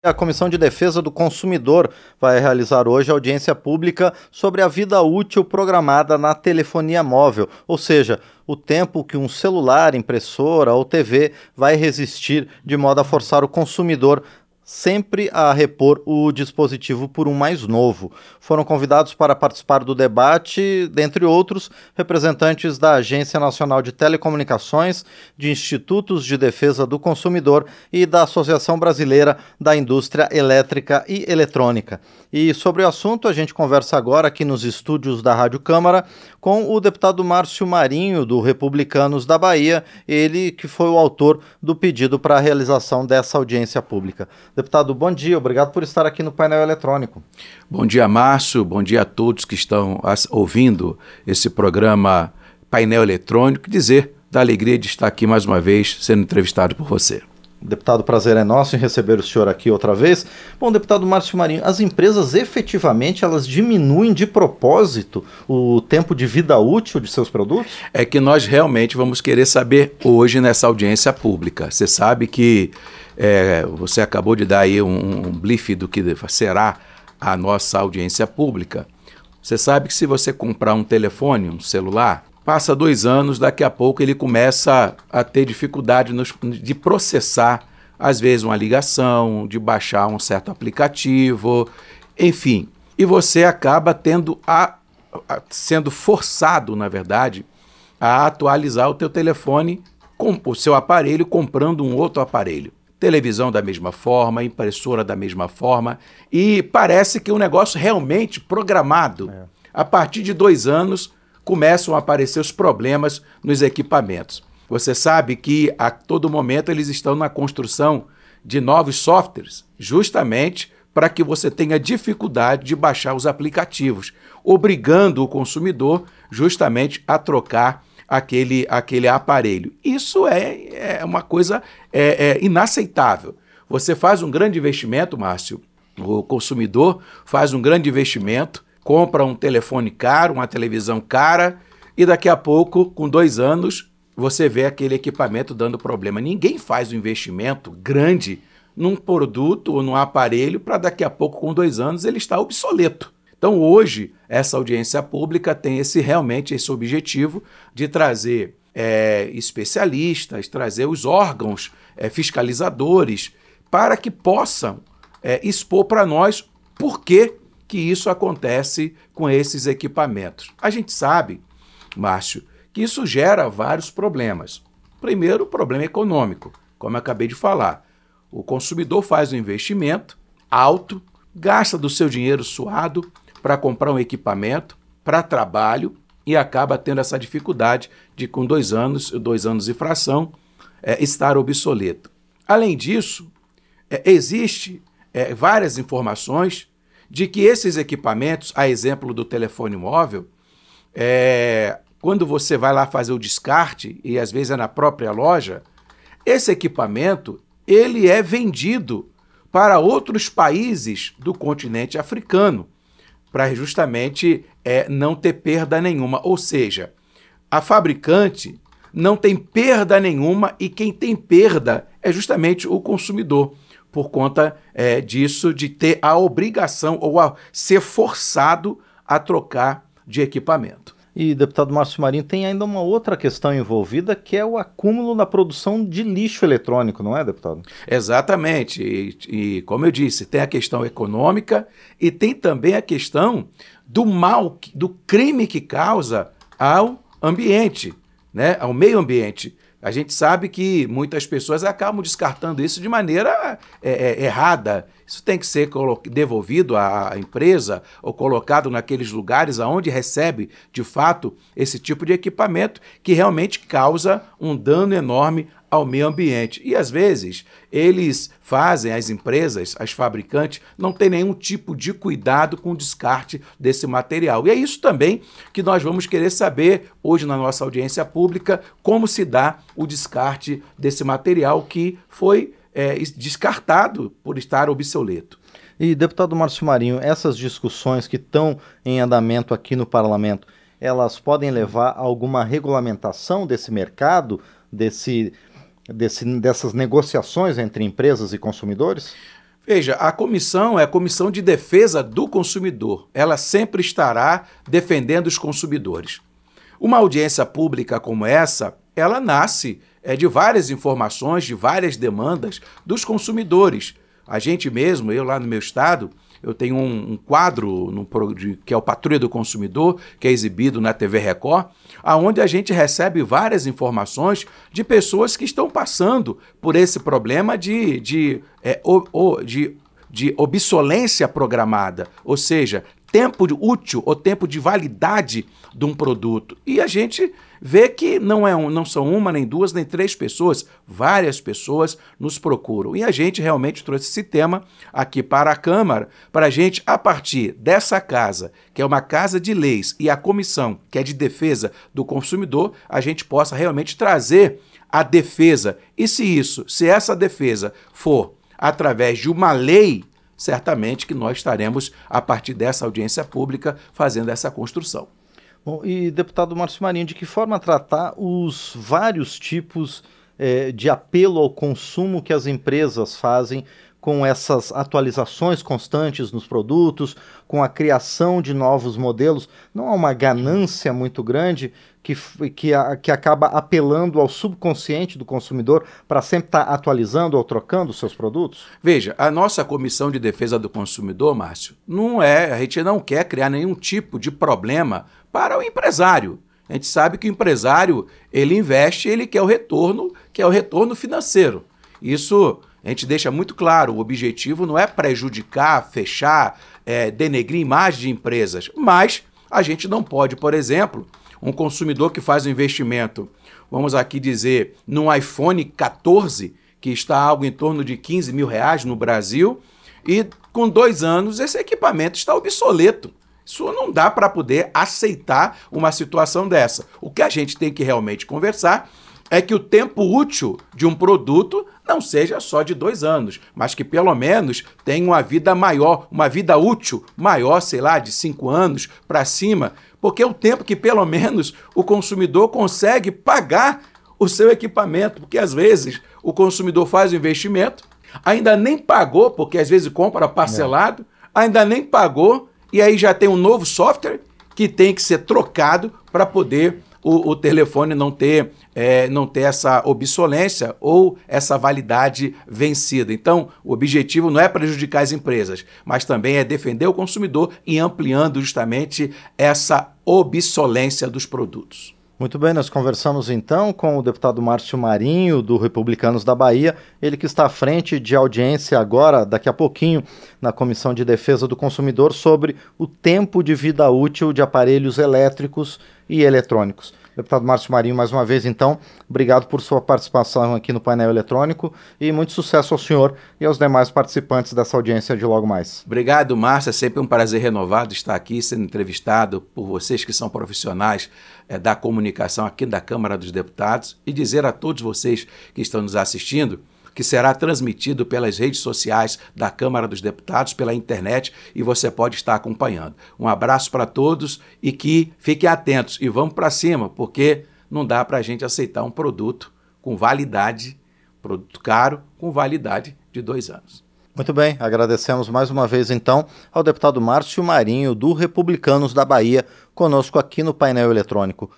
A Comissão de Defesa do Consumidor vai realizar hoje audiência pública sobre a vida útil programada na telefonia móvel, ou seja, o tempo que um celular, impressora ou TV vai resistir de modo a forçar o consumidor sempre a repor o dispositivo por um mais novo. Foram convidados para participar do debate, dentre outros, representantes da Agência Nacional de Telecomunicações, de Institutos de Defesa do Consumidor e da Associação Brasileira da Indústria Elétrica e Eletrônica. E sobre o assunto, a gente conversa agora aqui nos estúdios da Rádio Câmara com o deputado Márcio Marinho, do Republicanos da Bahia, ele que foi o autor do pedido para a realização dessa audiência pública. Deputado, bom dia, obrigado por estar aqui no painel eletrônico. Bom dia, Márcio, bom dia a todos que estão ouvindo esse programa Painel Eletrônico. Dizer da alegria de estar aqui mais uma vez sendo entrevistado por você. Deputado, prazer é nosso em receber o senhor aqui outra vez. Bom, deputado Márcio Marinho, as empresas efetivamente elas diminuem de propósito o tempo de vida útil de seus produtos? É que nós realmente vamos querer saber hoje nessa audiência pública. Você sabe que é, você acabou de dar aí um, um blife do que será a nossa audiência pública. Você sabe que se você comprar um telefone, um celular, Passa dois anos, daqui a pouco ele começa a ter dificuldade nos, de processar, às vezes, uma ligação, de baixar um certo aplicativo, enfim. E você acaba tendo a, a, sendo forçado, na verdade, a atualizar o teu telefone com o seu aparelho comprando um outro aparelho. Televisão da mesma forma, impressora da mesma forma, e parece que o um negócio realmente programado. É. A partir de dois anos, começam a aparecer os problemas nos equipamentos. Você sabe que a todo momento eles estão na construção de novos softwares, justamente para que você tenha dificuldade de baixar os aplicativos, obrigando o consumidor justamente a trocar aquele, aquele aparelho. Isso é, é uma coisa é, é inaceitável. Você faz um grande investimento, Márcio, o consumidor faz um grande investimento compra um telefone caro, uma televisão cara, e daqui a pouco, com dois anos, você vê aquele equipamento dando problema. Ninguém faz um investimento grande num produto ou num aparelho para daqui a pouco, com dois anos, ele estar obsoleto. Então, hoje, essa audiência pública tem esse realmente esse objetivo de trazer é, especialistas, trazer os órgãos é, fiscalizadores para que possam é, expor para nós por que que isso acontece com esses equipamentos. A gente sabe, Márcio, que isso gera vários problemas. Primeiro, o problema econômico, como eu acabei de falar. O consumidor faz um investimento alto, gasta do seu dinheiro suado para comprar um equipamento para trabalho e acaba tendo essa dificuldade de, com dois anos, dois anos e fração, é, estar obsoleto. Além disso, é, existe é, várias informações de que esses equipamentos, a exemplo do telefone móvel, é, quando você vai lá fazer o descarte, e às vezes é na própria loja, esse equipamento ele é vendido para outros países do continente africano, para justamente é, não ter perda nenhuma. Ou seja, a fabricante não tem perda nenhuma e quem tem perda é justamente o consumidor por conta é, disso, de ter a obrigação ou a ser forçado a trocar de equipamento. E, deputado Márcio Marinho, tem ainda uma outra questão envolvida, que é o acúmulo na produção de lixo eletrônico, não é, deputado? Exatamente. E, e, como eu disse, tem a questão econômica e tem também a questão do mal, do crime que causa ao ambiente, né, ao meio ambiente. A gente sabe que muitas pessoas acabam descartando isso de maneira é, é, errada. Isso tem que ser devolvido à empresa ou colocado naqueles lugares aonde recebe, de fato, esse tipo de equipamento que realmente causa um dano enorme ao meio ambiente. E às vezes eles fazem, as empresas, as fabricantes, não tem nenhum tipo de cuidado com o descarte desse material. E é isso também que nós vamos querer saber hoje na nossa audiência pública, como se dá o descarte desse material que foi é, descartado por estar obsoleto. E, deputado Márcio Marinho, essas discussões que estão em andamento aqui no parlamento, elas podem levar a alguma regulamentação desse mercado, desse desse, dessas negociações entre empresas e consumidores? Veja, a comissão é a comissão de defesa do consumidor. Ela sempre estará defendendo os consumidores. Uma audiência pública como essa, ela nasce é, de várias informações, de várias demandas dos consumidores. A gente mesmo, eu lá no meu estado, eu tenho um, um quadro no, de, que é o Patrulha do Consumidor, que é exibido na TV Record, aonde a gente recebe várias informações de pessoas que estão passando por esse problema de, de, é, o, o, de, de obsolência programada, ou seja, tempo útil ou tempo de validade de um produto. E a gente vê que não, é um, não são uma, nem duas, nem três pessoas, várias pessoas nos procuram. E a gente realmente trouxe esse tema aqui para a Câmara, para a gente, a partir dessa casa, que é uma casa de leis, e a comissão, que é de defesa do consumidor, a gente possa realmente trazer a defesa. E se isso, se essa defesa for através de uma lei, certamente que nós estaremos, a partir dessa audiência pública, fazendo essa construção. Bom, e deputado Márcio Marinho, de que forma tratar os vários tipos eh, de apelo ao consumo que as empresas fazem com essas atualizações constantes nos produtos, com a criação de novos modelos, não há uma ganância muito grande que, que, que acaba apelando ao subconsciente do consumidor para sempre estar tá atualizando ou trocando seus produtos? Veja, a nossa comissão de defesa do consumidor, Márcio, não é, a gente não quer criar nenhum tipo de problema para o empresário. A gente sabe que o empresário, ele investe, ele quer o retorno, que é o retorno financeiro. Isso a gente deixa muito claro, o objetivo não é prejudicar, fechar, é, denegrir imagem de empresas, mas a gente não pode, por exemplo, um consumidor que faz um investimento, vamos aqui dizer, num iPhone 14, que está algo em torno de 15 mil reais no Brasil, e com dois anos esse equipamento está obsoleto. Isso não dá para poder aceitar uma situação dessa. O que a gente tem que realmente conversar é que o tempo útil de um produto não seja só de dois anos, mas que pelo menos tenha uma vida maior, uma vida útil maior, sei lá, de cinco anos para cima, porque é o tempo que pelo menos o consumidor consegue pagar o seu equipamento, porque às vezes o consumidor faz o investimento, ainda nem pagou, porque às vezes compra parcelado, ainda nem pagou, e aí já tem um novo software que tem que ser trocado para poder o, o telefone não ter, é, não ter essa obsolência ou essa validade vencida. Então, o objetivo não é prejudicar as empresas, mas também é defender o consumidor e ampliando justamente essa obsolência dos produtos. Muito bem, nós conversamos então com o deputado Márcio Marinho, do Republicanos da Bahia, ele que está à frente de audiência agora, daqui a pouquinho, na Comissão de Defesa do Consumidor, sobre o tempo de vida útil de aparelhos elétricos e eletrônicos. Deputado Márcio Marinho, mais uma vez, então, obrigado por sua participação aqui no painel eletrônico e muito sucesso ao senhor e aos demais participantes dessa audiência de logo mais. Obrigado, Márcio. É sempre um prazer renovado estar aqui sendo entrevistado por vocês que são profissionais é, da comunicação aqui da Câmara dos Deputados e dizer a todos vocês que estão nos assistindo que será transmitido pelas redes sociais da Câmara dos Deputados, pela internet, e você pode estar acompanhando. Um abraço para todos e que fiquem atentos e vamos para cima, porque não dá para a gente aceitar um produto com validade, produto caro, com validade de dois anos. Muito bem, agradecemos mais uma vez então ao deputado Márcio Marinho, do Republicanos da Bahia, conosco aqui no painel eletrônico.